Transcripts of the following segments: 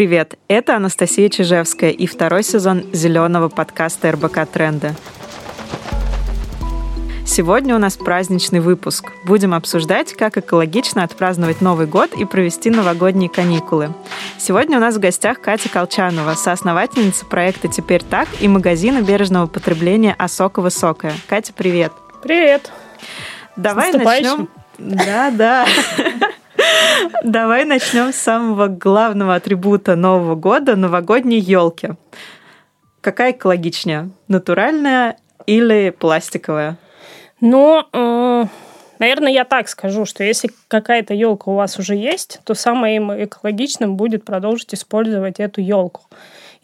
Привет, это Анастасия Чижевская и второй сезон зеленого подкаста РБК «Тренды». Сегодня у нас праздничный выпуск. Будем обсуждать, как экологично отпраздновать Новый год и провести новогодние каникулы. Сегодня у нас в гостях Катя Колчанова, соосновательница проекта «Теперь так» и магазина бережного потребления «Осока Высокая». Катя, привет! Привет! Давай начнем... Да, да. Давай начнем с самого главного атрибута Нового года новогодней елки. Какая экологичнее? Натуральная или пластиковая? Ну, э, наверное, я так скажу, что если какая-то елка у вас уже есть, то самым экологичным будет продолжить использовать эту елку.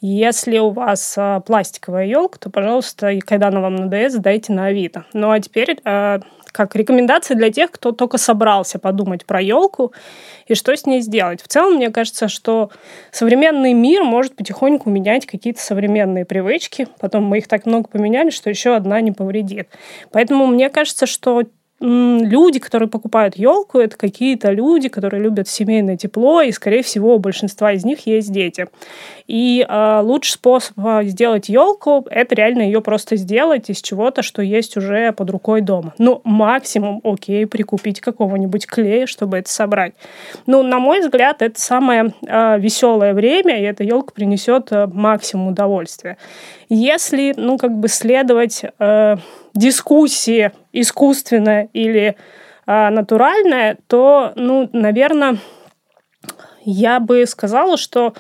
Если у вас а, пластиковая елка, то, пожалуйста, когда она вам надоест, сдайте на Авито. Ну а теперь а, как рекомендация для тех, кто только собрался подумать про елку и что с ней сделать. В целом, мне кажется, что современный мир может потихоньку менять какие-то современные привычки. Потом мы их так много поменяли, что еще одна не повредит. Поэтому мне кажется, что люди, которые покупают елку, это какие-то люди, которые любят семейное тепло, и, скорее всего, у большинства из них есть дети. И э, лучший способ а, сделать елку это реально ее просто сделать из чего-то, что есть уже под рукой дома. Ну, максимум, окей, прикупить какого-нибудь клея, чтобы это собрать. Ну, на мой взгляд, это самое э, веселое время, и эта елка принесет э, максимум удовольствия. Если, ну, как бы следовать э, дискуссии искусственная или э, натуральная, то, ну, наверное, я бы сказала, что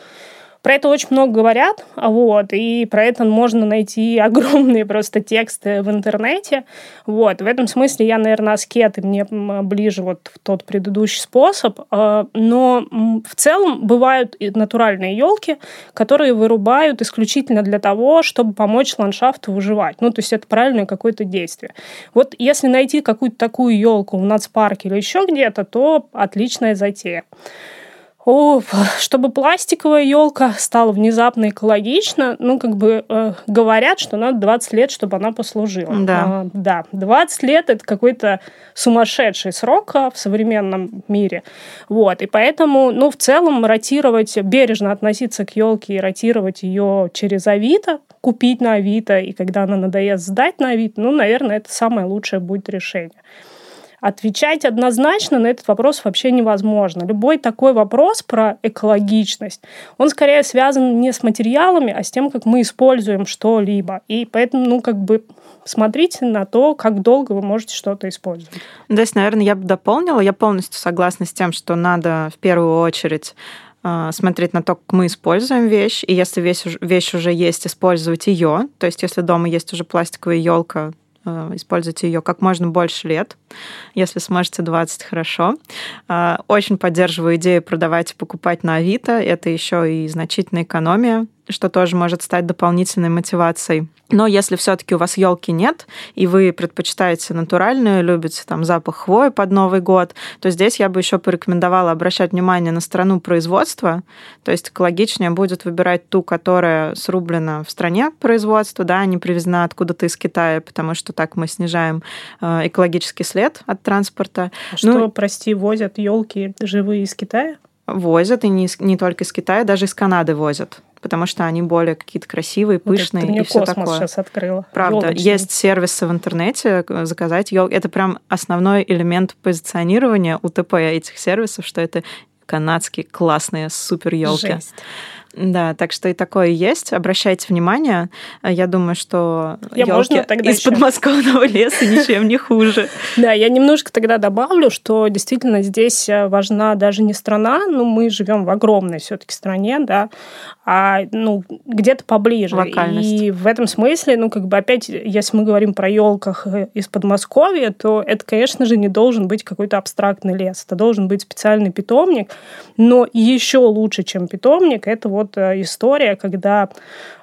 про это очень много говорят, вот, и про это можно найти огромные просто тексты в интернете. Вот. В этом смысле я, наверное, аскет, и мне ближе вот тот предыдущий способ. А, но в целом бывают натуральные елки, которые вырубают исключительно для того, чтобы помочь ландшафту выживать. Ну, то есть это правильное какое-то действие. Вот если найти какую-то такую елку в нацпарке или еще где-то, то отличная затея. О, чтобы пластиковая елка стала внезапно экологична, ну, как бы э, говорят, что надо 20 лет, чтобы она послужила. Да. А, да, 20 лет это какой-то сумасшедший срок а, в современном мире. Вот, и поэтому, ну, в целом, ротировать, бережно относиться к елке и ротировать ее через Авито, купить на Авито, и когда она надоест, сдать на Авито, ну, наверное, это самое лучшее будет решение. Отвечать однозначно на этот вопрос вообще невозможно. Любой такой вопрос про экологичность, он скорее связан не с материалами, а с тем, как мы используем что-либо. И поэтому, ну, как бы смотрите на то, как долго вы можете что-то использовать. Здесь, наверное, я бы дополнила. Я полностью согласна с тем, что надо в первую очередь а, смотреть на то, как мы используем вещь, и если вещь, вещь уже есть, использовать ее. То есть, если дома есть уже пластиковая елка, Э, используйте ее как можно больше лет. Если сможете 20, хорошо. Э, очень поддерживаю идею продавать и покупать на Авито. Это еще и значительная экономия что тоже может стать дополнительной мотивацией. Но если все-таки у вас елки нет, и вы предпочитаете натуральную, любите там запах хвои под Новый год, то здесь я бы еще порекомендовала обращать внимание на страну производства. То есть экологичнее будет выбирать ту, которая срублена в стране производства, да, а не привезена откуда-то из Китая, потому что так мы снижаем э, экологический след от транспорта. А ну, что, прости, возят елки живые из Китая? Возят, и не, не только из Китая, даже из Канады возят потому что они более какие-то красивые, пышные вот это ты мне и все такое. сейчас открыла. Правда, Ёлочный. есть сервисы в интернете э, заказать елки. Это прям основной элемент позиционирования УТП этих сервисов, что это канадские классные супер елки. Жесть. Да, так что и такое есть. Обращайте внимание. Я думаю, что елки из еще... подмосковного леса ничем не хуже. Да, я немножко тогда добавлю, что действительно здесь э, важна даже не страна, но мы живем в огромной все-таки стране, да, а ну где-то поближе. Локальность. И в этом смысле, ну как бы опять, если мы говорим про елках э, из Подмосковья, то это, конечно же, не должен быть какой-то абстрактный лес. Это должен быть специальный питомник. Но еще лучше, чем питомник, это вот вот э, история, когда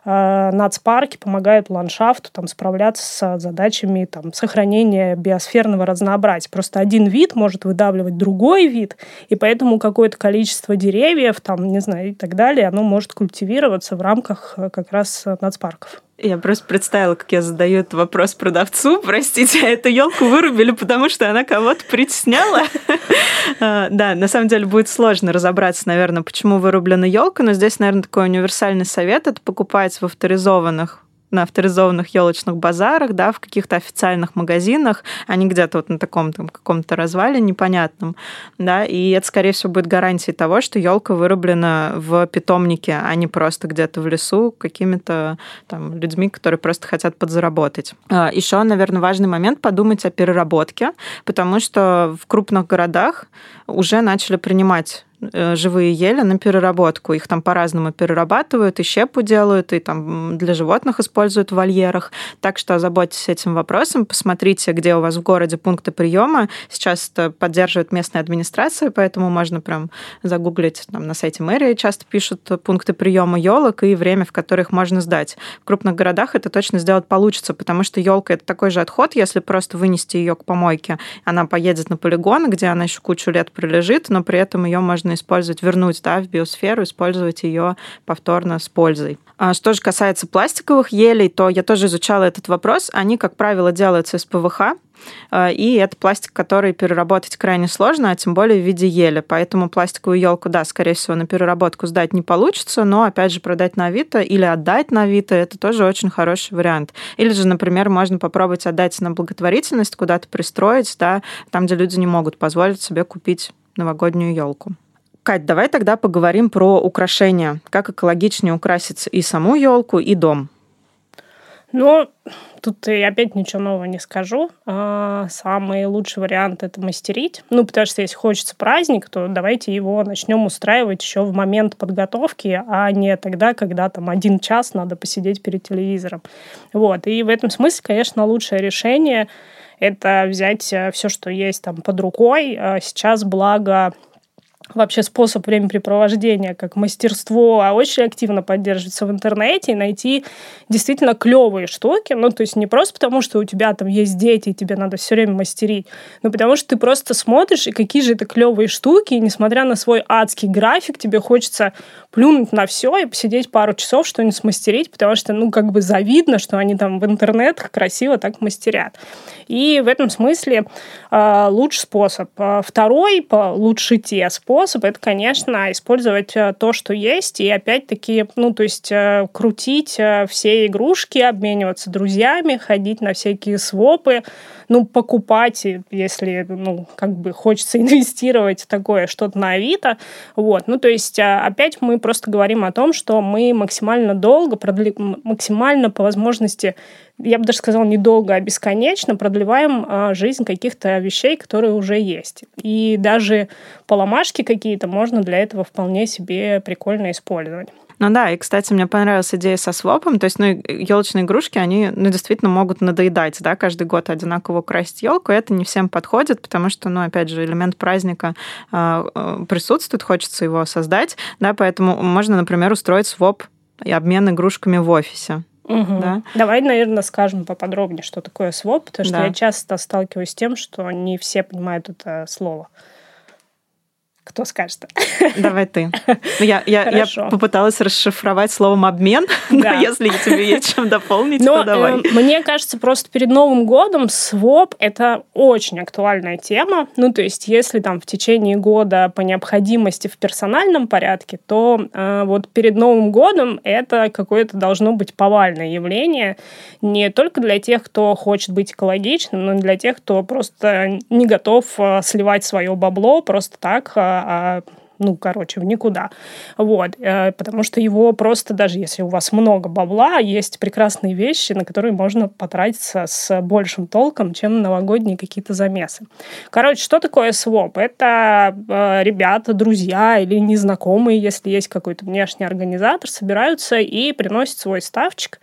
нацпарки помогают ландшафту там, справляться с задачами там, сохранения биосферного разнообразия. Просто один вид может выдавливать другой вид, и поэтому какое-то количество деревьев, там, не знаю, и так далее, оно может культивироваться в рамках э, как раз нацпарков. Я просто представила, как я задаю этот вопрос продавцу. Простите, а эту елку вырубили, потому что она кого-то притесняла. Да, на самом деле будет сложно разобраться, наверное, почему вырублена елка, но здесь, наверное, такой универсальный совет это покупать в авторизованных на авторизованных елочных базарах, да, в каких-то официальных магазинах, а не где-то вот на таком там каком-то развале непонятном, да, и это, скорее всего, будет гарантией того, что елка вырублена в питомнике, а не просто где-то в лесу какими-то там людьми, которые просто хотят подзаработать. А, Еще, наверное, важный момент подумать о переработке, потому что в крупных городах уже начали принимать живые ели на переработку. Их там по-разному перерабатывают, и щепу делают, и там для животных используют в вольерах. Так что озаботьтесь этим вопросом, посмотрите, где у вас в городе пункты приема. Сейчас это поддерживает местная администрация, поэтому можно прям загуглить там, на сайте мэрии. Часто пишут пункты приема елок и время, в которых можно сдать. В крупных городах это точно сделать получится, потому что елка это такой же отход, если просто вынести ее к помойке, она поедет на полигон, где она еще кучу лет пролежит, но при этом ее можно использовать, вернуть да, в биосферу, использовать ее повторно с пользой. А что же касается пластиковых елей, то я тоже изучала этот вопрос. Они, как правило, делаются из ПВХ, а, и это пластик, который переработать крайне сложно, а тем более в виде ели. Поэтому пластиковую елку, да, скорее всего, на переработку сдать не получится, но, опять же, продать на Авито или отдать на Авито – это тоже очень хороший вариант. Или же, например, можно попробовать отдать на благотворительность, куда-то пристроить, да, там, где люди не могут позволить себе купить новогоднюю елку. Кать, давай тогда поговорим про украшения. Как экологичнее украсить и саму елку, и дом. Ну, тут я опять ничего нового не скажу. А, самый лучший вариант это мастерить. Ну, потому что если хочется праздник, то давайте его начнем устраивать еще в момент подготовки, а не тогда, когда там один час надо посидеть перед телевизором. Вот. И в этом смысле, конечно, лучшее решение это взять э, все, что есть там под рукой. А сейчас, благо, вообще способ времяпрепровождения, как мастерство, а очень активно поддерживается в интернете и найти действительно клевые штуки. Ну, то есть не просто потому, что у тебя там есть дети, и тебе надо все время мастерить, но потому что ты просто смотришь, и какие же это клевые штуки, и несмотря на свой адский график, тебе хочется плюнуть на все и посидеть пару часов, что-нибудь смастерить, потому что, ну, как бы завидно, что они там в интернетах красиво так мастерят. И в этом смысле э, лучший способ. А второй, по лучше те способ, это, конечно, использовать э, то, что есть, и опять-таки, ну, то есть э, крутить все игрушки, обмениваться друзьями, ходить на всякие свопы, ну, покупать, если, ну, как бы хочется инвестировать такое что-то на Авито. Вот. Ну, то есть опять мы просто говорим о том, что мы максимально долго, продли... максимально по возможности, я бы даже сказала, недолго, а бесконечно продлеваем а, жизнь каких-то вещей, которые уже есть. И даже поломашки какие-то можно для этого вполне себе прикольно использовать. Ну да, и, кстати, мне понравилась идея со свопом. То есть, ну, елочные игрушки, они, ну, действительно могут надоедать, да, каждый год одинаково красить елку. Это не всем подходит, потому что, ну, опять же, элемент праздника э, присутствует, хочется его создать, да, поэтому можно, например, устроить своп и обмен игрушками в офисе. Угу. Да? Давай, наверное, скажем поподробнее, что такое своп, потому что да. я часто сталкиваюсь с тем, что не все понимают это слово. Кто скажет? Давай ты. Ну, я, я, я попыталась расшифровать словом обмен, да. но если тебе есть чем дополнить, но, то давай. Э, мне кажется, просто перед Новым годом своп это очень актуальная тема. Ну, то есть, если там в течение года по необходимости в персональном порядке, то э, вот перед Новым годом это какое-то должно быть повальное явление не только для тех, кто хочет быть экологичным, но и для тех, кто просто не готов э, сливать свое бабло просто так э, а, ну, короче, в никуда. Вот. Э, потому что его просто, даже если у вас много бабла, есть прекрасные вещи, на которые можно потратиться с большим толком, чем новогодние какие-то замесы. Короче, что такое своп? Это э, ребята, друзья или незнакомые, если есть какой-то внешний организатор, собираются и приносят свой ставчик.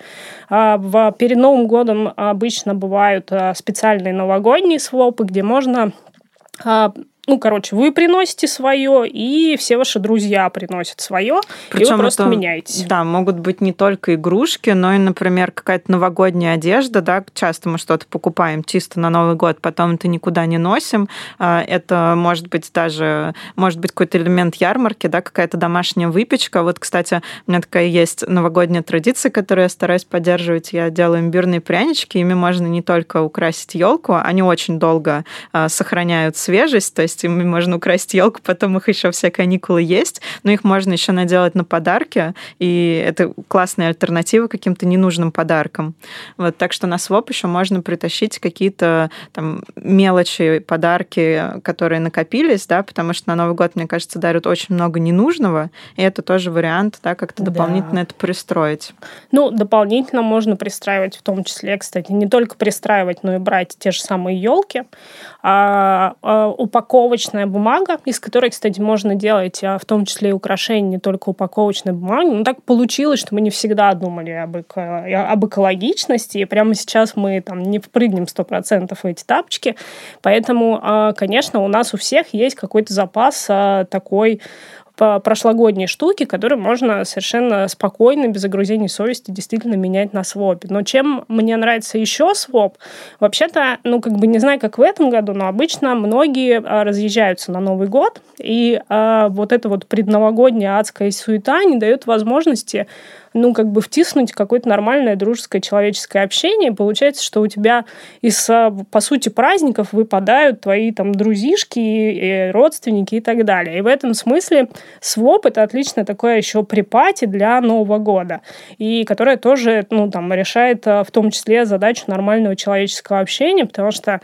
Э, в, перед Новым годом обычно бывают специальные новогодние свопы, где можно ну, короче, вы приносите свое, и все ваши друзья приносят свое, Причем и вы просто это, меняетесь. Да, могут быть не только игрушки, но и, например, какая-то новогодняя одежда, да, часто мы что-то покупаем чисто на Новый год, потом это никуда не носим. А, это может быть даже, может быть какой-то элемент ярмарки, да, какая-то домашняя выпечка. Вот, кстати, у меня такая есть новогодняя традиция, которую я стараюсь поддерживать. Я делаю имбирные прянички, ими можно не только украсить елку, они очень долго а, сохраняют свежесть, то есть ими можно украсить елку, потом их еще все каникулы есть, но их можно еще наделать на подарки, и это классная альтернатива каким-то ненужным подаркам. Вот, так что на своп еще можно притащить какие-то там мелочи, подарки, которые накопились, да, потому что на Новый год, мне кажется, дарят очень много ненужного, и это тоже вариант, да, как-то да. дополнительно это пристроить. Ну, дополнительно можно пристраивать в том числе, кстати, не только пристраивать, но и брать те же самые елки, а, а, упаковочная бумага, из которой, кстати, можно делать а, в том числе и украшения не только упаковочной бумаги. Ну, так получилось, что мы не всегда думали об, эко, об экологичности, и прямо сейчас мы там не впрыгнем 100% в эти тапочки, поэтому, а, конечно, у нас у всех есть какой-то запас такой прошлогодние штуки, которые можно совершенно спокойно, без загрузения совести, действительно менять на свопе. Но чем мне нравится еще своп, вообще-то, ну, как бы не знаю, как в этом году, но обычно многие а, разъезжаются на Новый год, и а, вот эта вот предновогодняя адская суета не дает возможности ну, как бы втиснуть какое-то нормальное дружеское человеческое общение. Получается, что у тебя из, а, по сути, праздников выпадают твои там друзишки, родственники и так далее. И в этом смысле своп — это отлично такое еще припати для Нового года, и которое тоже, ну, там, решает а, в том числе задачу нормального человеческого общения, потому что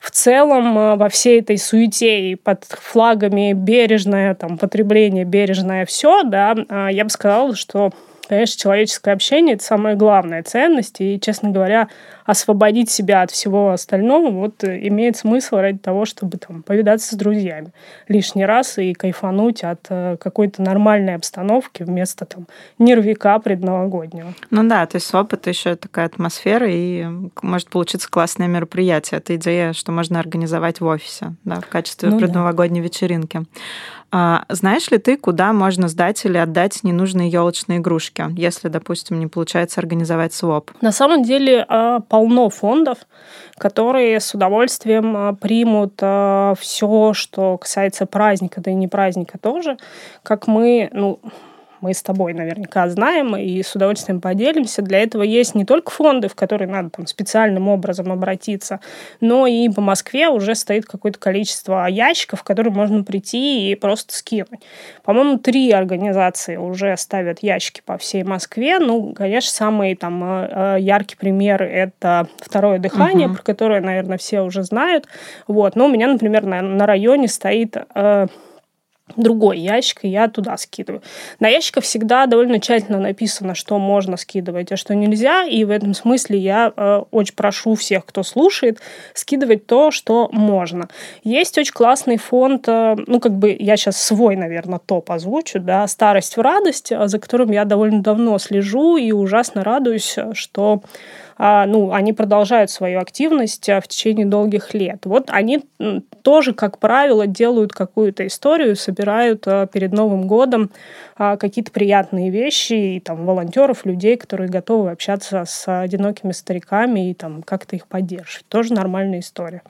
в целом а, во всей этой суете и под флагами бережное там, потребление, бережное все, да, я бы сказала, что Конечно, человеческое общение — это самая главная ценность, и, честно говоря, освободить себя от всего остального вот э, имеет смысл ради того, чтобы там повидаться с друзьями лишний раз и кайфануть от э, какой-то нормальной обстановки вместо там нервика предновогоднего. Ну да, то есть опыт еще такая атмосфера, и может получиться классное мероприятие. Это идея, что можно организовать в офисе, да, в качестве ну, предновогодней да. вечеринки. А, знаешь ли ты, куда можно сдать или отдать ненужные елочные игрушки, если, допустим, не получается организовать своп? На самом деле а, полно фондов, которые с удовольствием а, примут все, что касается праздника, да и не праздника тоже. Как мы, ну, мы с тобой наверняка знаем и с удовольствием поделимся. Для этого есть не только фонды, в которые надо там специальным образом обратиться, но и по Москве уже стоит какое-то количество ящиков, в которые можно прийти и просто скинуть. По-моему, три организации уже ставят ящики по всей Москве. Ну, конечно, самый там э, э, яркий пример — это «Второе дыхание», угу. про которое, наверное, все уже знают. Вот. Но у меня, например, на, на районе стоит э, другой ящик, и я туда скидываю. На ящиках всегда довольно тщательно написано, что можно скидывать, а что нельзя, и в этом смысле я э, очень прошу всех, кто слушает, скидывать то, что можно. Есть очень классный фонд, э, ну, как бы я сейчас свой, наверное, топ озвучу, да, «Старость в радость», за которым я довольно давно слежу и ужасно радуюсь, что а, ну, они продолжают свою активность а, в течение долгих лет. Вот они тоже, как правило, делают какую-то историю, собирают а, перед Новым годом какие-то приятные вещи, и там волонтеров, людей, которые готовы общаться с одинокими стариками и там как-то их поддерживать. Тоже нормальная история.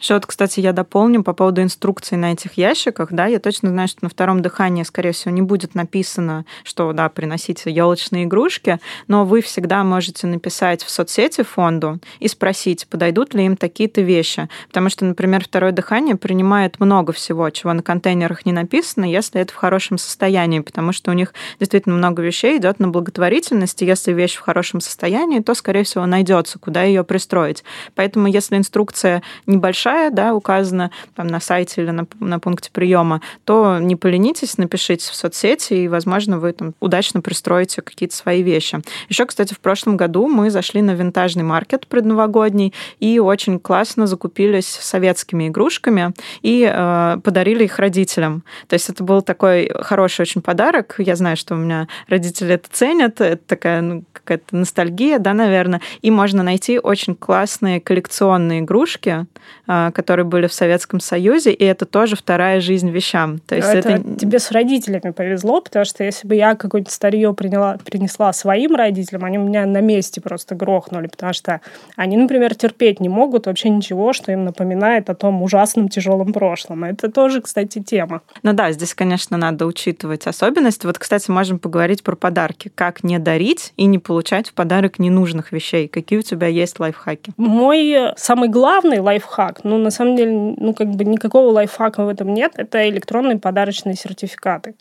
Еще вот, кстати, я дополню по поводу инструкций на этих ящиках, да, я точно знаю, что на втором дыхании, скорее всего, не будет написано, что, да, приносите елочные игрушки, но вы всегда можете написать в соцсетях соцсети фонду и спросить, подойдут ли им такие-то вещи. Потому что, например, второе дыхание принимает много всего, чего на контейнерах не написано, если это в хорошем состоянии, потому что у них действительно много вещей идет на благотворительность, и если вещь в хорошем состоянии, то, скорее всего, найдется, куда ее пристроить. Поэтому, если инструкция небольшая, да, указана там, на сайте или на, на пункте приема, то не поленитесь, напишите в соцсети, и, возможно, вы там удачно пристроите какие-то свои вещи. Еще, кстати, в прошлом году мы зашли на винтажный маркет предновогодний и очень классно закупились советскими игрушками и э, подарили их родителям. То есть это был такой хороший очень подарок. Я знаю, что у меня родители это ценят. Это такая ну, какая-то ностальгия, да, наверное. И можно найти очень классные коллекционные игрушки, э, которые были в Советском Союзе, и это тоже вторая жизнь вещам. То есть это, это... тебе с родителями повезло, потому что если бы я какое-нибудь старье приняла, принесла своим родителям, они меня на месте просто грохнули, потому что они, например, терпеть не могут вообще ничего, что им напоминает о том ужасном тяжелом прошлом. Это тоже, кстати, тема. Ну да, здесь, конечно, надо учитывать особенности. Вот, кстати, можем поговорить про подарки. Как не дарить и не получать в подарок ненужных вещей? Какие у тебя есть лайфхаки? Мой самый главный лайфхак, ну, на самом деле, ну, как бы никакого лайфхака в этом нет, это электронные подарочные сертификаты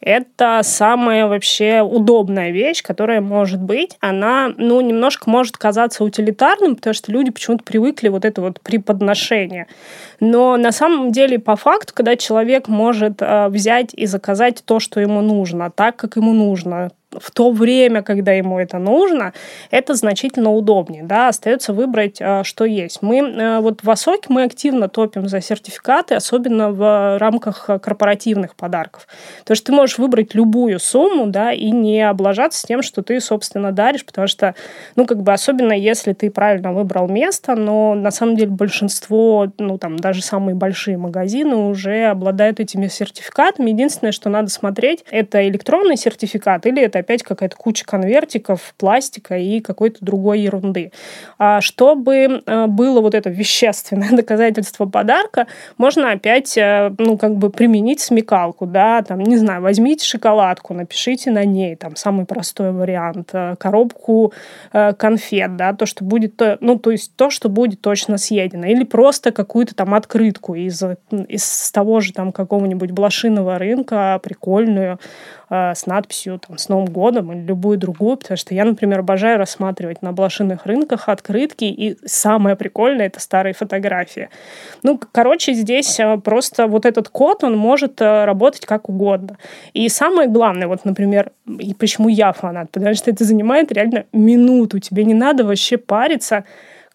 это самая вообще удобная вещь, которая может быть. Она, ну, немножко может казаться утилитарным, потому что люди почему-то привыкли вот это вот преподношение. Но на самом деле, по факту, когда человек может э, взять и заказать то, что ему нужно, так, как ему нужно, в то время, когда ему это нужно, это значительно удобнее. Да? Остается выбрать, а, что есть. Мы э, вот в Осоке мы активно топим за сертификаты, особенно в рамках корпоративных подарков. То есть ты можешь выбрать любую сумму, да, и не облажаться тем, что ты, собственно, даришь, потому что, ну, как бы, особенно если ты правильно выбрал место, но на самом деле большинство, ну, там, даже самые большие магазины уже обладают этими сертификатами. Единственное, что надо смотреть, это электронный сертификат или это опять какая-то куча конвертиков, пластика и какой-то другой ерунды. А чтобы э, было вот это вещественное доказательство подарка, можно опять, э, ну, как бы применить смекалку, да, там, не знаю, возьмите шоколадку, напишите на ней, там, самый простой вариант, э, коробку конфет, да, то, что будет, ну, то есть то, что будет точно съедено, или просто какую-то там открытку из, из того же там какого-нибудь блошиного рынка, прикольную, э, с надписью там, «С Новым годом» или любую другую, потому что я, например, обожаю рассматривать на блошиных рынках открытки, и самое прикольное — это старые фотографии. Ну, короче, здесь э, просто вот этот код, он может работать как угодно. И самое главное, вот, например, и почему я фанат, потому что это занимает реально минуту, тебе не надо вообще париться,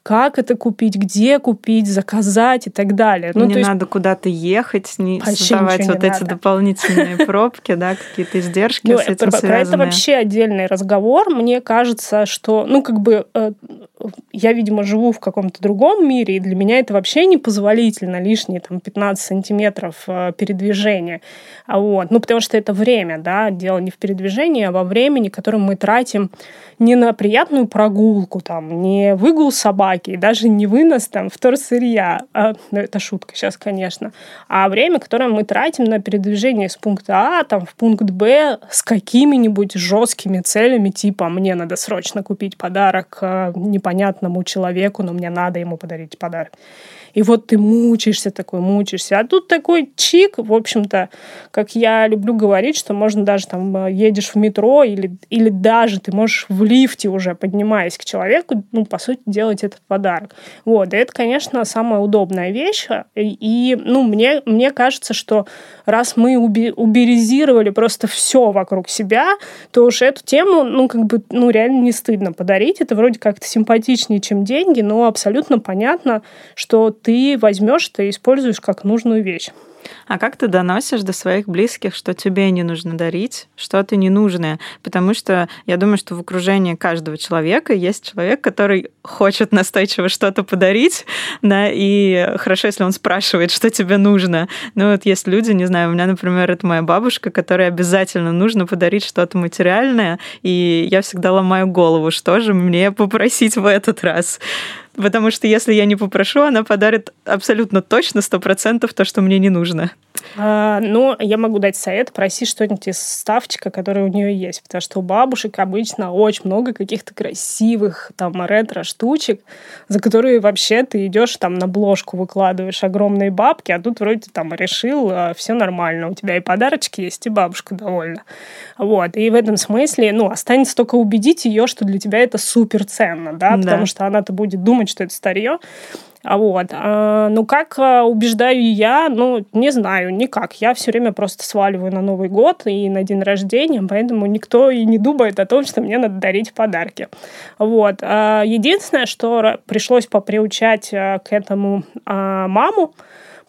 как это купить, где купить, заказать и так далее. Ну, не есть... надо куда-то ехать, не создавать вот не эти надо. дополнительные пробки, да, какие-то издержки ну, с этим про, связанные. это вообще отдельный разговор. Мне кажется, что, ну, как бы э, я, видимо, живу в каком-то другом мире, и для меня это вообще непозволительно, лишние там 15 сантиметров э, передвижения. А вот. Ну, потому что это время, да, дело не в передвижении, а во времени, которое мы тратим не на приятную прогулку, там, не выгул собаки, даже не вынос там вторсырья, а, ну, это шутка сейчас, конечно, а время, которое мы тратим на передвижение с пункта А там, в пункт Б с какими-нибудь жесткими целями, типа «мне надо срочно купить подарок э, непонятному человеку, но мне надо ему подарить подарок». И вот ты мучаешься такой, мучаешься. А тут такой чик, в общем-то, как я люблю говорить, что можно даже там э, едешь в метро или, или даже ты можешь в лифте уже, поднимаясь к человеку, ну, по сути, делать этот подарок. Вот, и это, конечно, самая удобная вещь. И, ну, мне, мне кажется, что раз мы уби- уберизировали просто все вокруг себя, то уж эту тему, ну, как бы, ну, реально не стыдно подарить. Это вроде как-то симпатичнее, чем деньги, но абсолютно понятно, что ты возьмешь, ты используешь как нужную вещь. А как ты доносишь до своих близких, что тебе не нужно дарить, что-то ненужное? Потому что я думаю, что в окружении каждого человека есть человек, который хочет настойчиво что-то подарить, да, и хорошо, если он спрашивает, что тебе нужно. Ну вот есть люди, не знаю, у меня, например, это моя бабушка, которой обязательно нужно подарить что-то материальное, и я всегда ломаю голову, что же мне попросить в этот раз. Потому что если я не попрошу, она подарит абсолютно точно, сто процентов то, что мне не нужно. А, ну, я могу дать совет, проси что-нибудь из ставчика, который у нее есть, потому что у бабушек обычно очень много каких-то красивых там ретро-штучек, за которые вообще ты идешь там на бложку выкладываешь огромные бабки, а тут вроде там решил, а, все нормально, у тебя и подарочки есть, и бабушка довольна. Вот, и в этом смысле, ну, останется только убедить ее, что для тебя это супер ценно, да, да. потому что она-то будет думать, думать, что это старье. А вот. А, ну, как а, убеждаю я, ну, не знаю, никак. Я все время просто сваливаю на Новый год и на день рождения, поэтому никто и не думает о том, что мне надо дарить подарки. Вот. А, единственное, что пришлось поприучать к этому маму,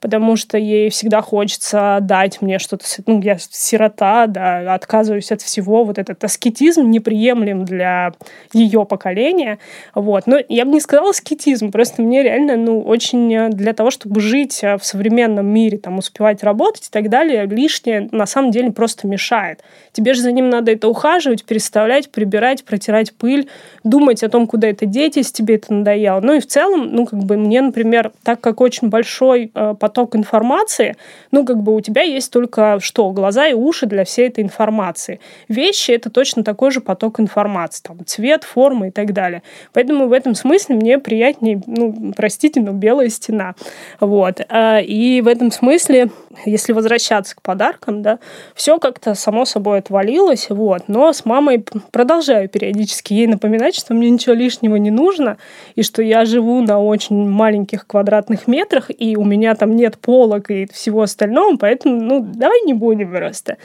потому что ей всегда хочется дать мне что-то. Ну, я сирота, да, отказываюсь от всего. Вот этот аскетизм неприемлем для ее поколения. Вот. Но я бы не сказала аскетизм, просто мне реально, ну, очень э, для того, чтобы жить э, в современном мире, там, успевать работать и так далее, лишнее на самом деле просто мешает. Тебе же за ним надо это ухаживать, переставлять, прибирать, протирать пыль, думать о том, куда это деть, если тебе это надоело. Ну и в целом, ну, как бы мне, например, так как очень большой э, информации, ну, как бы у тебя есть только что? Глаза и уши для всей этой информации. Вещи — это точно такой же поток информации. Там цвет, форма и так далее. Поэтому в этом смысле мне приятнее, ну, простите, но белая стена. Вот. А, и в этом смысле, если возвращаться к подаркам, да, все как-то само собой отвалилось, вот. Но с мамой продолжаю периодически ей напоминать, что мне ничего лишнего не нужно, и что я живу на очень маленьких квадратных метрах, и у меня там нет полок и всего остального, поэтому, ну, давай не будем просто.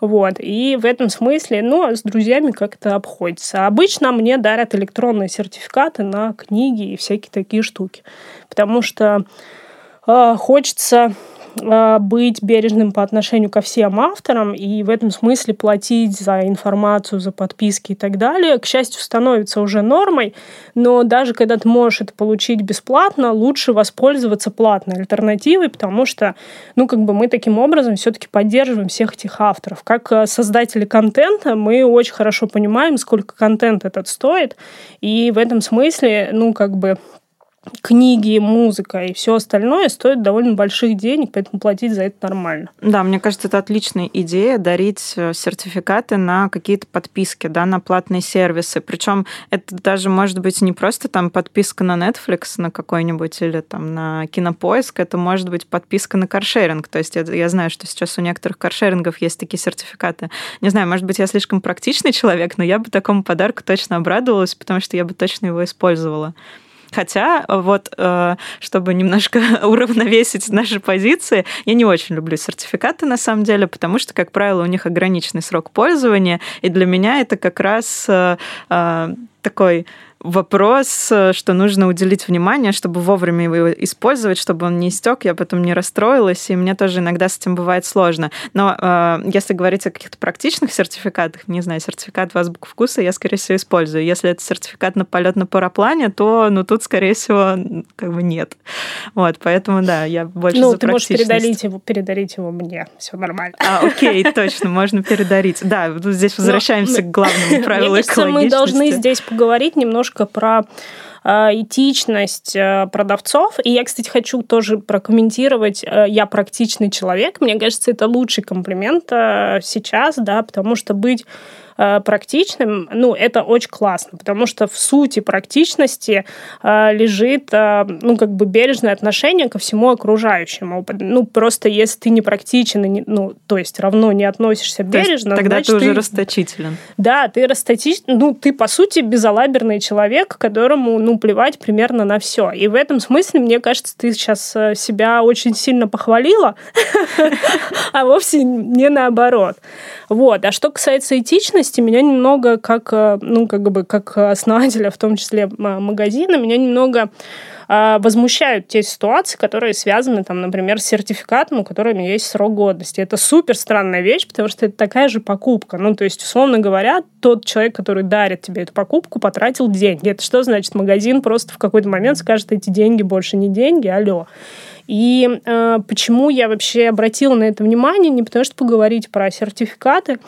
Вот. И в этом смысле, ну, с друзьями как-то обходится. Обычно мне дарят электронные сертификаты на книги и всякие такие штуки, потому что э, хочется а, быть бережным по отношению ко всем авторам и в этом смысле платить за информацию, за подписки и так далее, к счастью, становится уже нормой, но даже когда ты можешь это получить бесплатно, лучше воспользоваться платной альтернативой, потому что, ну, как бы мы таким образом все-таки поддерживаем всех этих авторов. Как э, создатели контента мы очень хорошо понимаем, сколько контент этот стоит, и в этом смысле, ну, как бы книги, музыка и все остальное стоит довольно больших денег, поэтому платить за это нормально. Да, мне кажется, это отличная идея дарить э, сертификаты на какие-то подписки, да, на платные сервисы. Причем это даже может быть не просто там подписка на Netflix на какой-нибудь или там на Кинопоиск, это может быть подписка на каршеринг. То есть я, я знаю, что сейчас у некоторых каршерингов есть такие сертификаты. Не знаю, может быть, я слишком практичный человек, но я бы такому подарку точно обрадовалась, потому что я бы точно его использовала. Хотя, вот, э, чтобы немножко уравновесить наши позиции, я не очень люблю сертификаты на самом деле, потому что, как правило, у них ограниченный срок пользования, и для меня это как раз э, э, такой вопрос, э, что нужно уделить внимание, чтобы вовремя его использовать, чтобы он не истек, я потом не расстроилась, и мне тоже иногда с этим бывает сложно. Но э, если говорить о каких-то практичных сертификатах, не знаю, сертификат в азбуку вкуса я, скорее всего, использую. Если это сертификат на полет на параплане, то, ну, тут, скорее всего, как бы нет. Вот, поэтому, да, я больше ну, за ты можешь передарить его, передарить его мне, все нормально. А, окей, точно, можно передарить. Да, здесь возвращаемся Но, к главному правилу Мне кажется, мы должны здесь поговорить немножко немножко про а, этичность э, продавцов. И я, кстати, хочу тоже прокомментировать. Э, я практичный человек. Мне кажется, это лучший комплимент э, сейчас, да, потому что быть Э, практичным, ну, это очень классно, потому что в сути практичности э, лежит, э, ну, как бы бережное отношение ко всему окружающему. Ну, просто если ты не практичен, ну, то есть равно не относишься бережно, тогда значит, ты уже ты... расточителен. Да, ты расточителен, ну, ты, по сути, безалаберный человек, которому, ну, плевать примерно на все. И в этом смысле, мне кажется, ты сейчас себя очень сильно похвалила, а вовсе не наоборот. Вот. А что касается этичности, меня немного как, э, ну, как бы, как основателя, в том числе магазина, меня немного а, возмущают те ситуации, которые связаны, там, например, с сертификатом, у которого есть срок годности. Это супер странная вещь, потому что это такая же покупка. Ну, то есть, условно говоря, тот человек, который дарит тебе эту покупку, потратил деньги. Это что значит? Магазин просто в какой-то момент скажет, эти деньги больше не деньги, алло. И э, почему я вообще обратила на это внимание? Не потому что поговорить про сертификаты,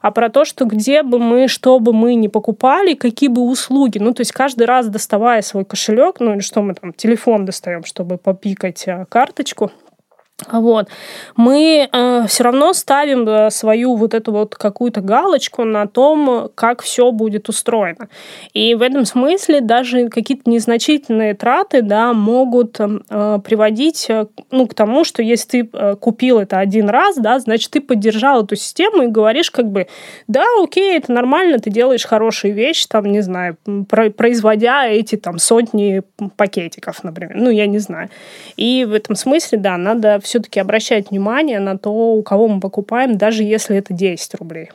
а про то, что где бы мы, что бы мы ни покупали, какие бы услуги. Ну, то есть каждый раз доставая свой кошелек, ну или что мы там, телефон достаем, чтобы попикать э, карточку, Вот. Мы э, все равно ставим э, свою вот эту вот какую-то галочку на том, как все будет устроено. И в этом смысле даже какие-то незначительные траты да, могут э, приводить э, ну, к тому, что если ты э, купил это один раз, да, значит, ты поддержал эту систему и говоришь как бы, да, окей, это нормально, ты делаешь хорошие вещи, там, не знаю, производя эти там сотни пакетиков, например. Ну, я не знаю. И в этом смысле, да, надо все все-таки обращать внимание на то, у кого мы покупаем, даже если это 10 рублей.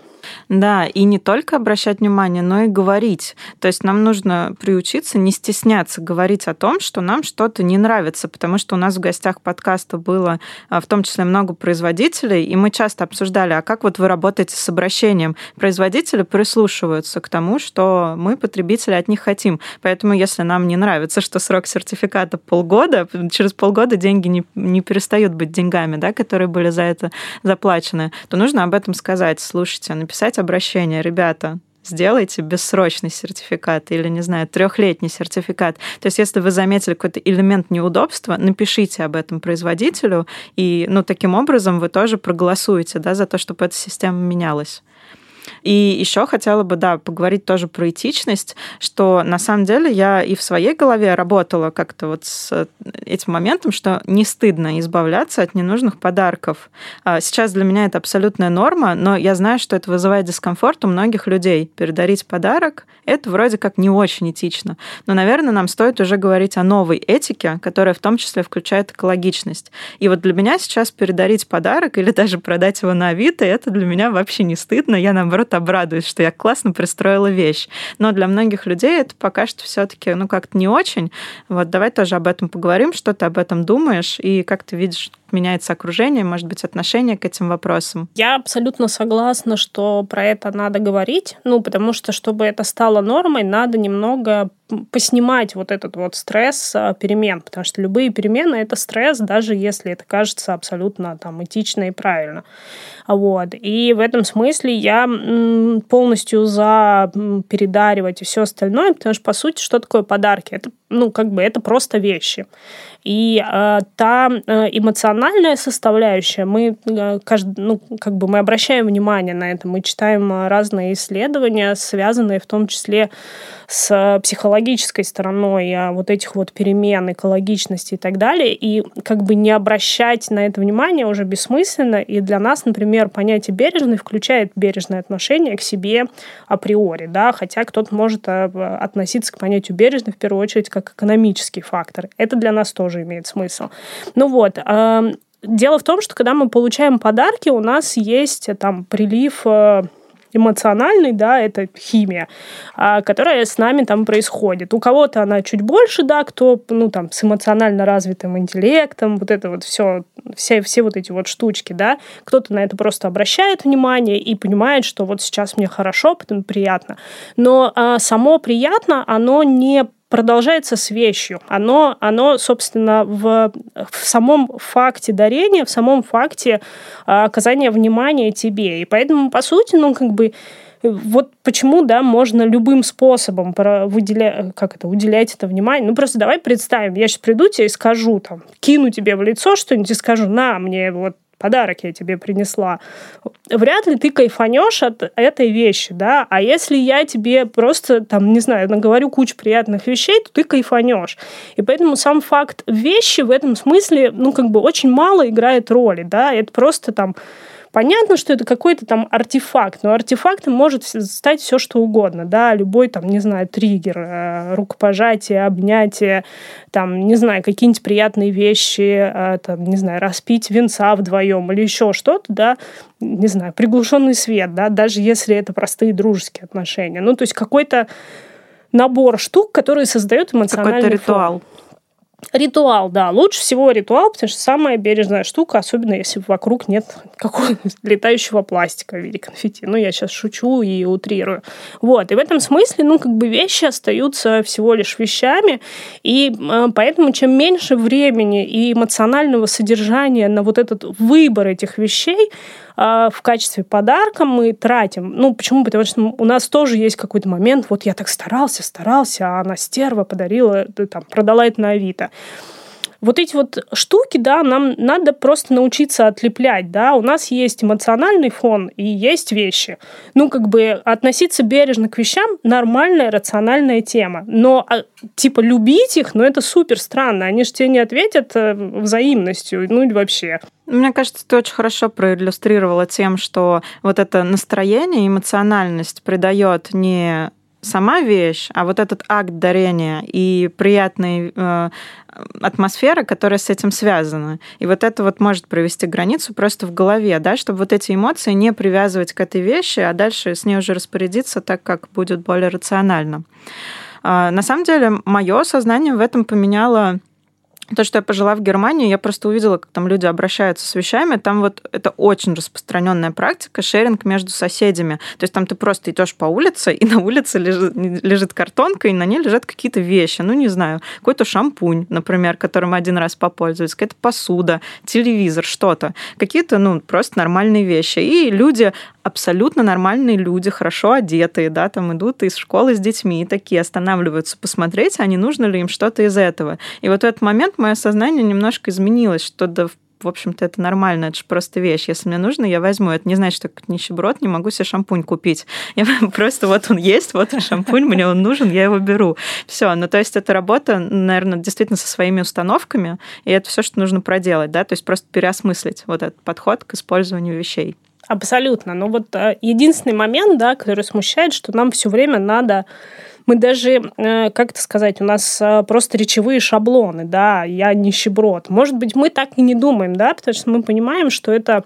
Да, и не только обращать внимание, но и говорить. То есть нам нужно приучиться не стесняться говорить о том, что нам что-то не нравится, потому что у нас в гостях подкаста было а, в том числе много производителей, и мы часто обсуждали, а как вот вы работаете с обращением? Производители прислушиваются к тому, что мы, потребители, от них хотим. Поэтому если нам не нравится, что срок сертификата полгода, через полгода деньги не, не перестают быть деньгами, да, которые были за это заплачены, то нужно об этом сказать. Слушайте, написать написать обращение, ребята, сделайте бессрочный сертификат или, не знаю, трехлетний сертификат. То есть, если вы заметили какой-то элемент неудобства, напишите об этом производителю, и, ну, таким образом вы тоже проголосуете, да, за то, чтобы эта система менялась. И еще хотела бы, да, поговорить тоже про этичность, что на самом деле я и в своей голове работала как-то вот с этим моментом, что не стыдно избавляться от ненужных подарков. А сейчас для меня это абсолютная норма, но я знаю, что это вызывает дискомфорт у многих людей. Передарить подарок — это вроде как не очень этично. Но, наверное, нам стоит уже говорить о новой этике, которая в том числе включает экологичность. И вот для меня сейчас передарить подарок или даже продать его на Авито — это для меня вообще не стыдно. Я, наоборот, обрадуюсь, что я классно пристроила вещь. Но для многих людей это пока что все-таки, ну, как-то не очень. Вот давай тоже об этом поговорим, что ты об этом думаешь и как ты видишь меняется окружение, может быть, отношение к этим вопросам? Я абсолютно согласна, что про это надо говорить, ну, потому что, чтобы это стало нормой, надо немного поснимать вот этот вот стресс а, перемен, потому что любые перемены — это стресс, даже если это кажется абсолютно там этично и правильно. Вот. И в этом смысле я полностью за передаривать и все остальное, потому что, по сути, что такое подарки? Это, ну, как бы, это просто вещи. И э, та эмоциональная составляющая, мы, э, каждый, ну, как бы мы обращаем внимание на это, мы читаем разные исследования, связанные в том числе с психологической стороной а, вот этих вот перемен, экологичности и так далее, и как бы не обращать на это внимание уже бессмысленно, и для нас, например, понятие бережный включает бережное отношение к себе априори, да, хотя кто-то может а, относиться к понятию бережный в первую очередь как экономический фактор. Это для нас тоже имеет смысл. Ну вот, Дело в том, что когда мы получаем подарки, у нас есть там прилив э, эмоциональный, да, это химия, а, которая с нами там происходит. У кого-то она чуть больше, да, кто, ну, там, с эмоционально развитым интеллектом, вот это вот все, все, все вот эти вот штучки, да, кто-то на это просто обращает внимание и понимает, что вот сейчас мне хорошо, потом приятно. Но а, само приятно, оно не продолжается с вещью. Оно, оно собственно, в, в самом факте дарения, в самом факте а, оказания внимания тебе. И поэтому, по сути, ну, как бы, вот почему, да, можно любым способом выделять, как это, уделять это внимание. Ну, просто давай представим, я сейчас приду тебе и скажу, там, кину тебе в лицо что-нибудь и скажу, на, мне вот подарок я тебе принесла, вряд ли ты кайфанешь от этой вещи, да, а если я тебе просто, там, не знаю, наговорю кучу приятных вещей, то ты кайфанешь. И поэтому сам факт вещи в этом смысле, ну, как бы очень мало играет роли, да, это просто там Понятно, что это какой-то там артефакт, но артефактом может стать все что угодно, да, любой там, не знаю, триггер, э, рукопожатие, обнятие, там, не знаю, какие-нибудь приятные вещи, э, там, не знаю, распить венца вдвоем или еще что-то, да, не знаю, приглушенный свет, да, даже если это простые дружеские отношения. Ну, то есть какой-то набор штук, которые создают эмоциональный Какой-то ритуал. Фон. Ритуал, да. Лучше всего ритуал, потому что самая бережная штука, особенно если вокруг нет какого-то летающего пластика в виде конфетти. Ну, я сейчас шучу и утрирую. Вот. И в этом смысле, ну, как бы вещи остаются всего лишь вещами. И э, поэтому чем меньше времени и эмоционального содержания на вот этот выбор этих вещей, в качестве подарка мы тратим. Ну, почему? Потому что у нас тоже есть какой-то момент, вот я так старался, старался, а она стерва подарила, там, продала это на Авито. Вот эти вот штуки, да, нам надо просто научиться отлеплять, да. У нас есть эмоциональный фон и есть вещи. Ну, как бы относиться бережно к вещам – нормальная, рациональная тема. Но, а, типа, любить их, ну, это супер странно. Они же тебе не ответят э, взаимностью, ну, или вообще. Мне кажется, ты очень хорошо проиллюстрировала тем, что вот это настроение, эмоциональность придает не сама вещь, а вот этот акт дарения и приятная э, атмосфера, которая с этим связана. И вот это вот может провести границу просто в голове, да, чтобы вот эти эмоции не привязывать к этой вещи, а дальше с ней уже распорядиться так, как будет более рационально. Э, на самом деле, мое сознание в этом поменяло то, что я пожила в Германии, я просто увидела, как там люди обращаются с вещами. Там вот это очень распространенная практика, шеринг между соседями. То есть там ты просто идешь по улице, и на улице лежит, лежит картонка, и на ней лежат какие-то вещи. Ну, не знаю, какой-то шампунь, например, которым один раз попользуются, какая-то посуда, телевизор, что-то. Какие-то, ну, просто нормальные вещи. И люди абсолютно нормальные люди, хорошо одетые, да, там идут из школы с детьми, и такие останавливаются посмотреть, а не нужно ли им что-то из этого. И вот в этот момент мое сознание немножко изменилось, что да, в общем-то, это нормально, это же просто вещь. Если мне нужно, я возьму. Это не значит, что как нищеброд не могу себе шампунь купить. Я просто вот он есть, вот шампунь, мне он нужен, я его беру. Все. Ну, то есть это работа, наверное, действительно со своими установками, и это все, что нужно проделать, да, то есть просто переосмыслить вот этот подход к использованию вещей. Абсолютно. Но вот э, единственный момент, да, который смущает, что нам все время надо мы даже, э, как это сказать, у нас э, просто речевые шаблоны, да, я нищеброд. Может быть, мы так и не думаем, да, потому что мы понимаем, что это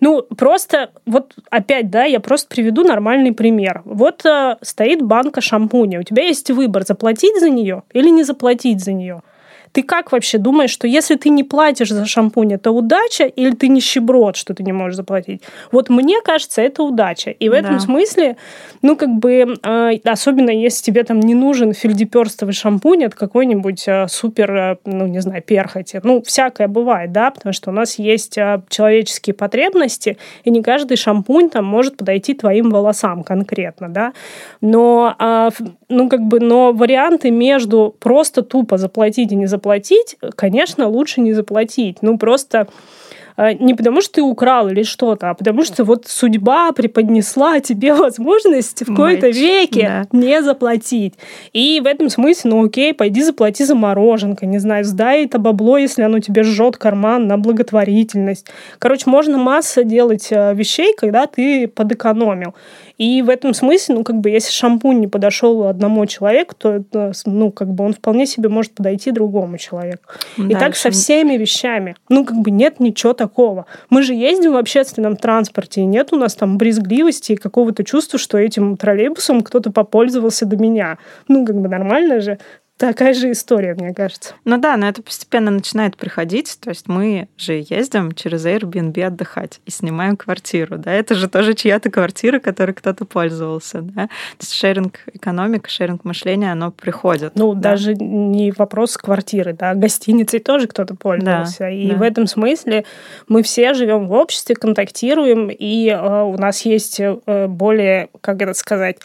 ну, просто, вот опять, да, я просто приведу нормальный пример. Вот стоит банка шампуня, у тебя есть выбор, заплатить за нее или не заплатить за нее. Ты как вообще думаешь, что если ты не платишь за шампунь, это удача, или ты нищеброд, что ты не можешь заплатить? Вот мне кажется, это удача. И в этом да. смысле, ну, как бы, э, особенно если тебе там не нужен фельдеперстовый шампунь от какой-нибудь э, супер, э, ну, не знаю, перхоти. Ну, всякое бывает, да, потому что у нас есть э, человеческие потребности, и не каждый шампунь там может подойти твоим волосам конкретно, да. Но, э, ну, как бы, но варианты между просто тупо заплатить и не заплатить заплатить, конечно, лучше не заплатить. Ну, просто не потому, что ты украл или что-то, а потому что вот судьба преподнесла тебе возможность в кои-то веке да. не заплатить. И в этом смысле, ну окей, пойди заплати за мороженка, не знаю, сдай это бабло, если оно тебе жжет карман на благотворительность. Короче, можно масса делать э, вещей, когда ты подэкономил. И в этом смысле, ну, как бы, если шампунь не подошел одному человеку, то, это, ну, как бы, он вполне себе может подойти другому человеку. Да, и так со всеми вещами. Ну, как бы, нет ничего такого. Мы же ездим в общественном транспорте, и нет у нас там брезгливости и какого-то чувства, что этим троллейбусом кто-то попользовался до меня. Ну, как бы, нормально же такая же история, мне кажется. Ну да, но это постепенно начинает приходить. То есть мы же ездим через Airbnb отдыхать и снимаем квартиру. Да? Это же тоже чья-то квартира, которой кто-то пользовался. Да? То есть шеринг экономика, шеринг мышления, оно приходит. Ну, да? даже не вопрос квартиры, да, гостиницей тоже кто-то пользовался. Да, и да. в этом смысле мы все живем в обществе, контактируем, и э, у нас есть э, более, как это сказать,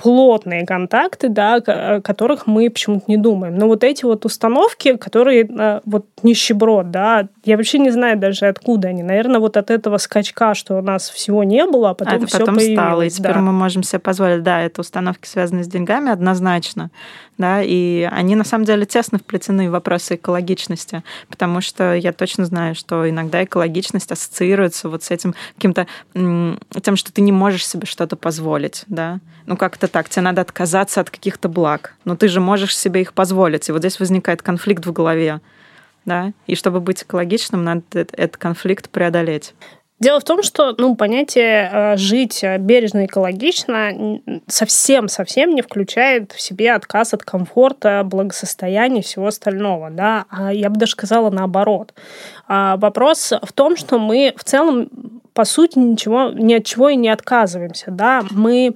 плотные контакты, да, о которых мы почему-то не думаем. Но вот эти вот установки, которые э, вот нищеброд, да, я вообще не знаю даже откуда они. Наверное, вот от этого скачка, что у нас всего не было, а потом а это все потом появилось. стало, и теперь да. мы можем себе позволить. Да, это установки связаны с деньгами однозначно, да, и они на самом деле тесно вплетены в вопросы экологичности, потому что я точно знаю, что иногда экологичность ассоциируется вот с этим каким-то тем, что ты не можешь себе что-то позволить, да. Ну как-то так, тебе надо отказаться от каких-то благ, но ты же можешь себе их позволить, и вот здесь возникает конфликт в голове да, и чтобы быть экологичным, надо этот конфликт преодолеть. Дело в том, что ну, понятие э, жить бережно и экологично совсем-совсем не включает в себе отказ от комфорта, благосостояния и всего остального. Да? А я бы даже сказала наоборот. А вопрос в том, что мы в целом, по сути, ничего, ни от чего и не отказываемся. Да? Мы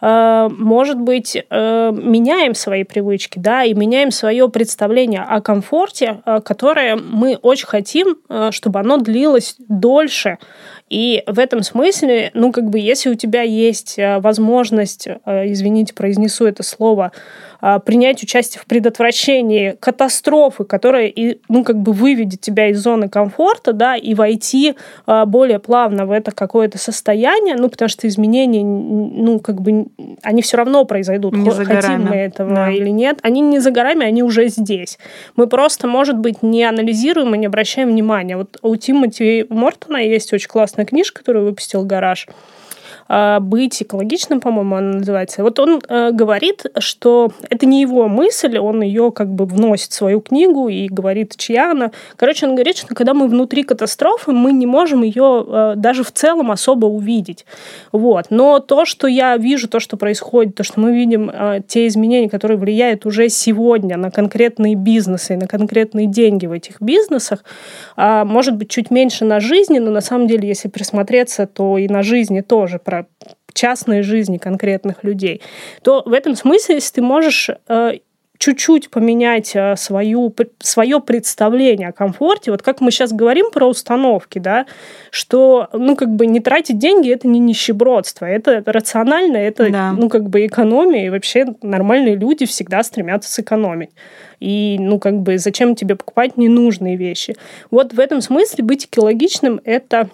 может быть, э, меняем свои привычки, да, и меняем свое представление о комфорте, э, которое мы очень хотим, чтобы оно длилось дольше, И в этом смысле, ну, как бы, если у тебя есть э, возможность, э, извините, произнесу это слово, э, принять участие в предотвращении катастрофы, которая, ну, как бы выведет тебя из зоны комфорта, да, и войти более плавно в это какое-то состояние, ну, потому что изменения, ну, как бы, они все равно произойдут, не хотим мы этого да. или нет. Они не за горами, они уже здесь. Мы просто, может быть, не анализируем и не обращаем внимания. Вот у Тимоти Мортона есть очень классная книжка, которую выпустил «Гараж». А, быть экологичным, по-моему, она называется. Вот он э, говорит, что это не его мысль, он ее как бы вносит в свою книгу и говорит, чья она. Короче, он говорит, что когда мы внутри катастрофы, мы не можем ее э, даже в целом особо увидеть. Вот. Но то, что я вижу, то, что происходит, то, что мы видим э, те изменения, которые влияют уже сегодня на конкретные бизнесы на конкретные деньги в этих бизнесах, э, может быть, чуть меньше на жизни, но на самом деле, если присмотреться, то и на жизни тоже про частной жизни конкретных людей, то в этом смысле, если ты можешь э, чуть-чуть поменять э, свою, свое представление о комфорте, вот как мы сейчас говорим про установки, да, что, ну, как бы не тратить деньги – это не нищебродство, это рационально, это, да. ну, как бы экономия, и вообще нормальные люди всегда стремятся сэкономить. И, ну, как бы, зачем тебе покупать ненужные вещи? Вот в этом смысле быть экологичным – это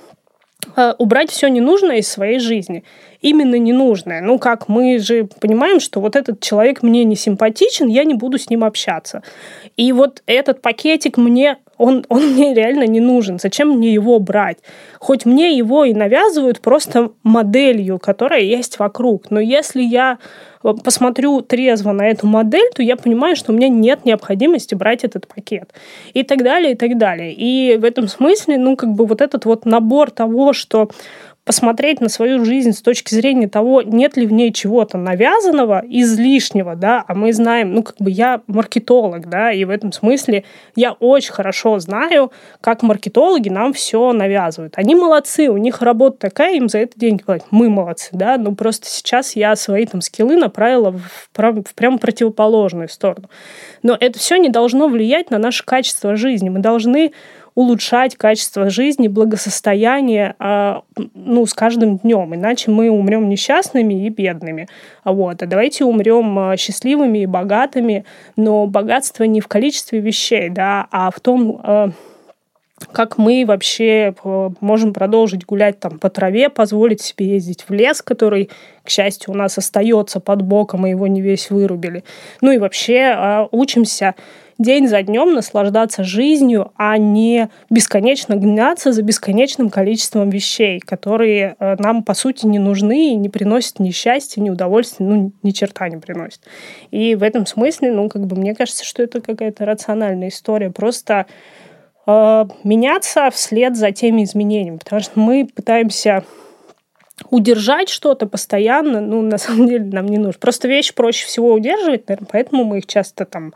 убрать все ненужное из своей жизни. Именно ненужное. Ну, как мы же понимаем, что вот этот человек мне не симпатичен, я не буду с ним общаться. И вот этот пакетик мне он, он мне реально не нужен. Зачем мне его брать? Хоть мне его и навязывают просто моделью, которая есть вокруг. Но если я э, посмотрю трезво на эту модель, то я понимаю, что у меня нет необходимости брать этот пакет. И так далее, и так далее. И в этом смысле, ну, как бы вот этот вот набор того, что посмотреть на свою жизнь с точки зрения того, нет ли в ней чего-то навязанного, излишнего, да, а мы знаем, ну, как бы я маркетолог, да, и в этом смысле я очень хорошо знаю, как маркетологи нам все навязывают. Они молодцы, у них работа такая, им за это деньги платят. Мы молодцы, да, но просто сейчас я свои там скиллы направила в, в прям противоположную сторону. Но это все не должно влиять на наше качество жизни. Мы должны улучшать качество жизни, благосостояние а, ну, с каждым днем, иначе мы умрем несчастными и бедными. Вот. А давайте умрем а, счастливыми и богатыми, но богатство не в количестве вещей, да, а в том, а, как мы вообще можем продолжить гулять там по траве, позволить себе ездить в лес, который, к счастью, у нас остается под боком, и его не весь вырубили. Ну и вообще учимся день за днем наслаждаться жизнью, а не бесконечно гнаться за бесконечным количеством вещей, которые э, нам, по сути, не нужны и не приносят ни счастья, ни удовольствия, ну, ни черта не приносят. И в этом смысле, ну, как бы мне кажется, что это какая-то рациональная история. Просто э, меняться вслед за теми изменениями, потому что мы пытаемся удержать что-то постоянно, ну, на самом деле нам не нужно. Просто вещи проще всего удерживать, наверное, поэтому мы их часто там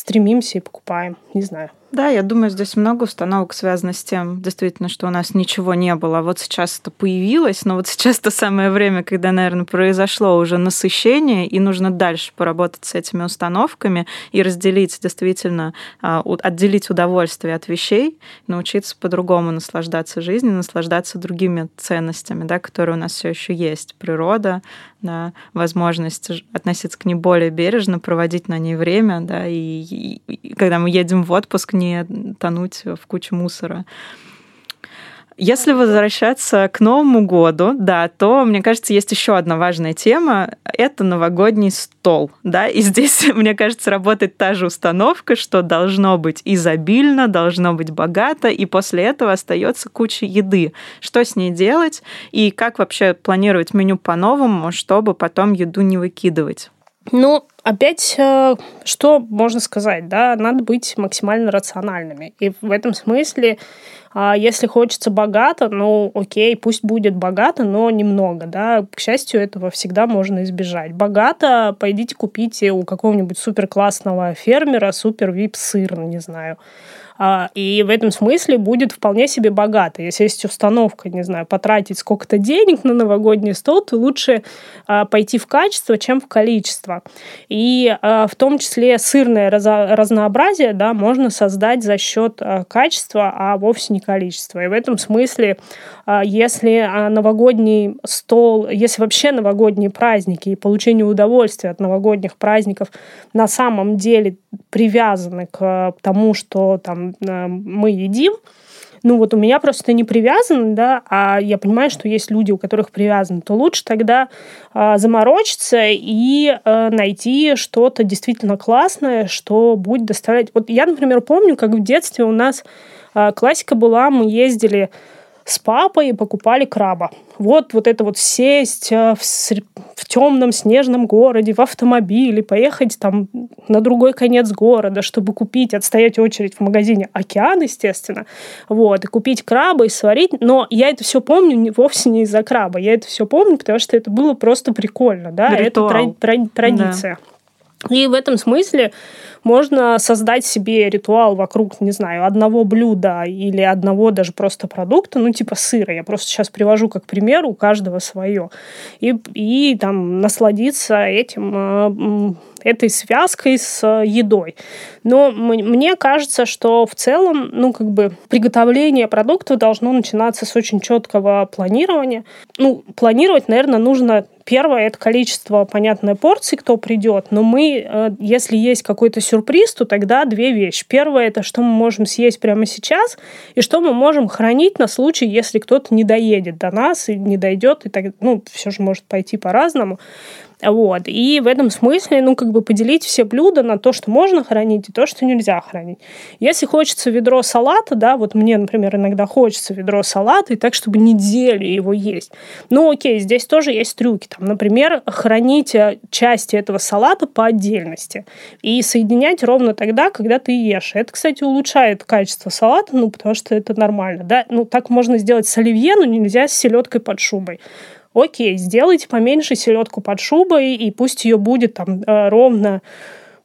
стремимся и покупаем. Не знаю. Да, я думаю, здесь много установок связано с тем, действительно, что у нас ничего не было. Вот сейчас это появилось, но вот сейчас то самое время, когда, наверное, произошло уже насыщение, и нужно дальше поработать с этими установками и разделить действительно, а, отделить удовольствие от вещей, научиться по-другому наслаждаться жизнью, наслаждаться другими ценностями, да, которые у нас все еще есть. Природа, да, возможность относиться к ней более бережно, проводить на ней время, да, и, и, и когда мы едем в отпуск, не тонуть в куче мусора. Если возвращаться к Новому году, да, то, мне кажется, есть еще одна важная тема. Это новогодний стол, да, и здесь, мне кажется, работает та же установка, что должно быть изобильно, должно быть богато, и после этого остается куча еды. Что с ней делать и как вообще планировать меню по-новому, чтобы потом еду не выкидывать? Ну, опять, э, что можно сказать, да, надо быть максимально рациональными. И в этом смысле, а, если хочется богато, ну, окей, пусть будет богато, но немного, да. К счастью, этого всегда можно избежать. Богато пойдите купите у какого-нибудь супер классного фермера супер вип сыр, не знаю и в этом смысле будет вполне себе богато. Если есть установка, не знаю, потратить сколько-то денег на новогодний стол, то лучше а, пойти в качество, чем в количество. И а, в том числе сырное разнообразие да, можно создать за счет качества, а вовсе не количества. И в этом смысле, если новогодний стол, если вообще новогодние праздники и получение удовольствия от новогодних праздников на самом деле привязаны к тому, что там Мы едим, ну вот у меня просто не привязано, да, а я понимаю, что есть люди, у которых привязано, то лучше тогда э, заморочиться и э, найти что-то действительно классное, что будет доставлять. Вот я, например, помню, как в детстве у нас э, классика была, мы ездили с папой покупали краба. Вот, вот это вот сесть э, в, в темном снежном городе, в автомобиле, поехать там на другой конец города, чтобы купить, отстоять очередь в магазине «Океан», естественно, вот, и купить краба и сварить. Но я это все помню вовсе не из-за краба. Я это все помню, потому что это было просто прикольно, да, Ритуал. это тра- традиция. Да. И в этом смысле можно создать себе ритуал вокруг, не знаю, одного блюда или одного даже просто продукта, ну, типа сыра. Я просто сейчас привожу как пример, у каждого свое. И, и там насладиться этим э, этой связкой с едой. Но мне кажется, что в целом, ну, как бы приготовление продукта должно начинаться с очень четкого планирования. Ну, планировать, наверное, нужно Первое – это количество, понятной порций, кто придет. Но мы, э, если есть какой-то сюрприз, то тогда две вещи. Первое – это что мы можем съесть прямо сейчас, и что мы можем хранить на случай, если кто-то не доедет до нас и не дойдет, и так, ну, все же может пойти по-разному. Вот. И в этом смысле, ну, как бы поделить все блюда на то, что можно хранить, и то, что нельзя хранить. Если хочется ведро салата, да, вот мне, например, иногда хочется ведро салата, и так, чтобы неделю его есть. Ну, окей, здесь тоже есть трюки. Там, например, хранить э, части этого салата по отдельности и соединять ровно тогда, когда ты ешь. Это, кстати, улучшает качество салата, ну, потому что это нормально, да. Ну, так можно сделать с оливье, но нельзя с селедкой под шубой окей, сделайте поменьше селедку под шубой, и пусть ее будет там э, ровно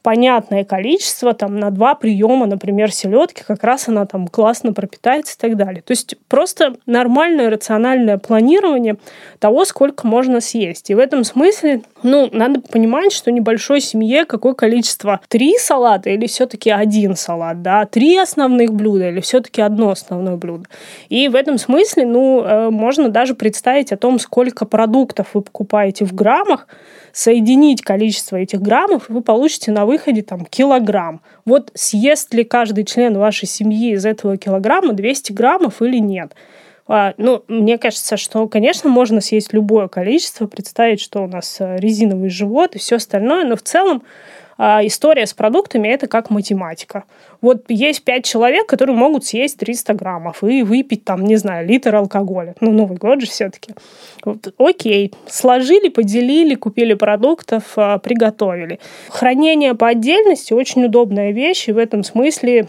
понятное количество, там, на два приема, например, селедки, как раз она там классно пропитается и так далее. То есть просто нормальное рациональное планирование того, сколько можно съесть. И в этом смысле, ну, надо понимать, что небольшой семье какое количество? Три салата или все-таки один салат, да? Три основных блюда или все-таки одно основное блюдо? И в этом смысле, ну, э, можно даже представить о том, сколько продуктов вы покупаете в граммах, соединить количество этих граммов, вы получите на выходе там килограмм. Вот съест ли каждый член вашей семьи из этого килограмма 200 граммов или нет. А, ну, мне кажется, что, конечно, можно съесть любое количество, представить, что у нас э, резиновый живот и все остальное, но в целом история с продуктами – это как математика. Вот есть пять человек, которые могут съесть 300 граммов и выпить, там, не знаю, литр алкоголя. Ну, Новый год же все-таки. Вот, окей, сложили, поделили, купили продуктов, а, приготовили. Хранение по отдельности – очень удобная вещь, и в этом смысле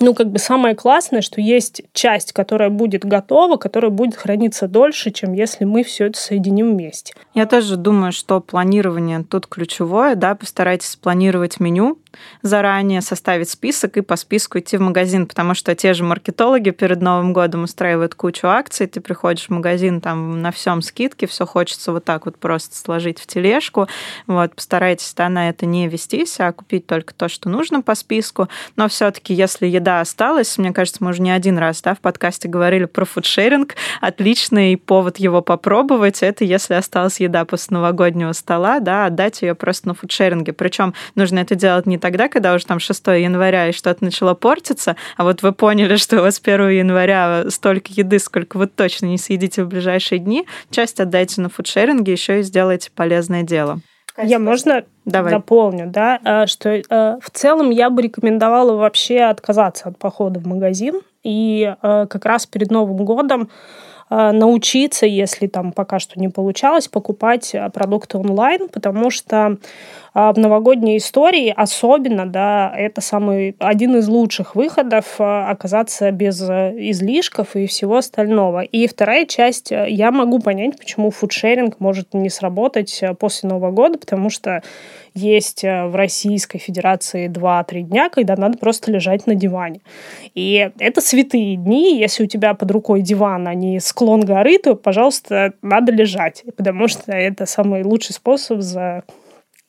ну, как бы самое классное, что есть часть, которая будет готова, которая будет храниться дольше, чем если мы все это соединим вместе. Я тоже думаю, что планирование тут ключевое, да, постарайтесь спланировать меню, заранее составить список и по списку идти в магазин, потому что те же маркетологи перед Новым годом устраивают кучу акций, ты приходишь в магазин, там на всем скидки, все хочется вот так вот просто сложить в тележку, вот, постарайтесь да, на это не вестись, а купить только то, что нужно по списку, но все таки если еда осталась, мне кажется, мы уже не один раз да, в подкасте говорили про фудшеринг, отличный повод его попробовать, это если осталась еда после новогоднего стола, да, отдать ее просто на фудшеринге, причем нужно это делать не тогда, когда уже там 6 января и что-то начало портиться, а вот вы поняли, что у вас 1 января столько еды, сколько вы точно не съедите в ближайшие дни, часть отдайте на фудшеринге, еще и сделайте полезное дело. Я можно? Давай. дополню, да, а, что э, в целом я бы рекомендовала вообще отказаться от похода в магазин. И э, как раз перед Новым годом научиться, если там пока что не получалось, покупать э, продукты онлайн, потому что а в новогодней истории особенно, да, это самый один из лучших выходов оказаться без э, излишков и всего остального. И вторая часть, э, я могу понять, почему фудшеринг может не сработать э, после Нового года, потому что есть в Российской Федерации 2-3 дня, когда надо просто лежать на диване. И это святые дни. Если у тебя под рукой диван, а не склон горы, то, пожалуйста, надо лежать, потому что это самый лучший способ за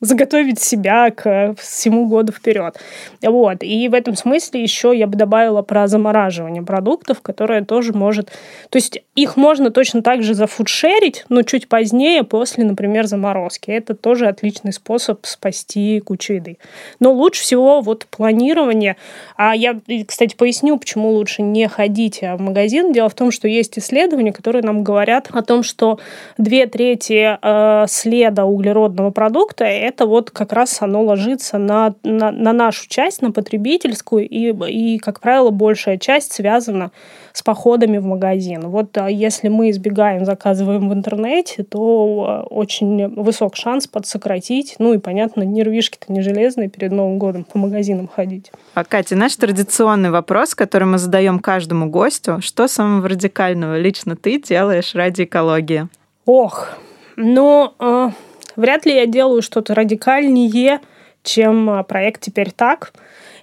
заготовить себя к всему году вперед. Вот. И в этом смысле еще я бы добавила про замораживание продуктов, которое тоже может... То есть их можно точно так же зафудшерить, но чуть позднее, после, например, заморозки. Это тоже отличный способ спасти кучу еды. Но лучше всего вот планирование. А я, кстати, поясню, почему лучше не ходить в магазин. Дело в том, что есть исследования, которые нам говорят о том, что две трети э, следа углеродного продукта это вот как раз оно ложится на, на, на нашу часть, на потребительскую, и, и, как правило, большая часть связана с походами в магазин. Вот а если мы избегаем, заказываем в интернете, то а, очень высок шанс подсократить. Ну и, понятно, нервишки-то не железные перед Новым годом по магазинам ходить. А, Катя, наш традиционный вопрос, который мы задаем каждому гостю. Что самого радикального лично ты делаешь ради экологии? Ох, ну, э, Вряд ли я делаю что-то радикальнее, чем а, проект «Теперь так».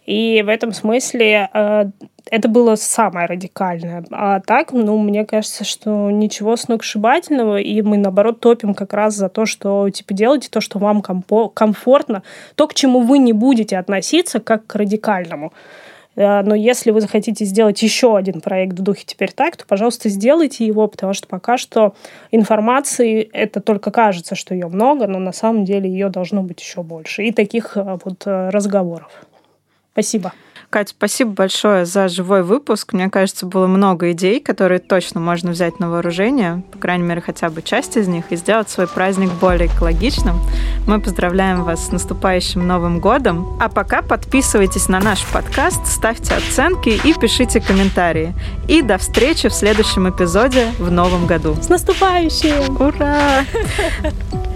И в этом смысле э, это было самое радикальное. А так, ну, мне кажется, что ничего сногсшибательного, и мы, наоборот, топим как раз за то, что, типа, делайте то, что вам комфортно, то, к чему вы не будете относиться как к радикальному. Э, но если вы захотите сделать еще один проект в духе «Теперь так», то, пожалуйста, сделайте его, потому что пока что информации, это только кажется, что ее много, но на самом деле ее должно быть еще больше. И таких э, вот э, разговоров. Спасибо. Катя, спасибо большое за живой выпуск. Мне кажется, было много идей, которые точно можно взять на вооружение, по крайней мере, хотя бы часть из них, и сделать свой праздник более экологичным. Мы поздравляем вас с наступающим Новым годом. А пока подписывайтесь на наш подкаст, ставьте оценки и пишите комментарии. И до встречи в следующем эпизоде в Новом году. С наступающим! Ура!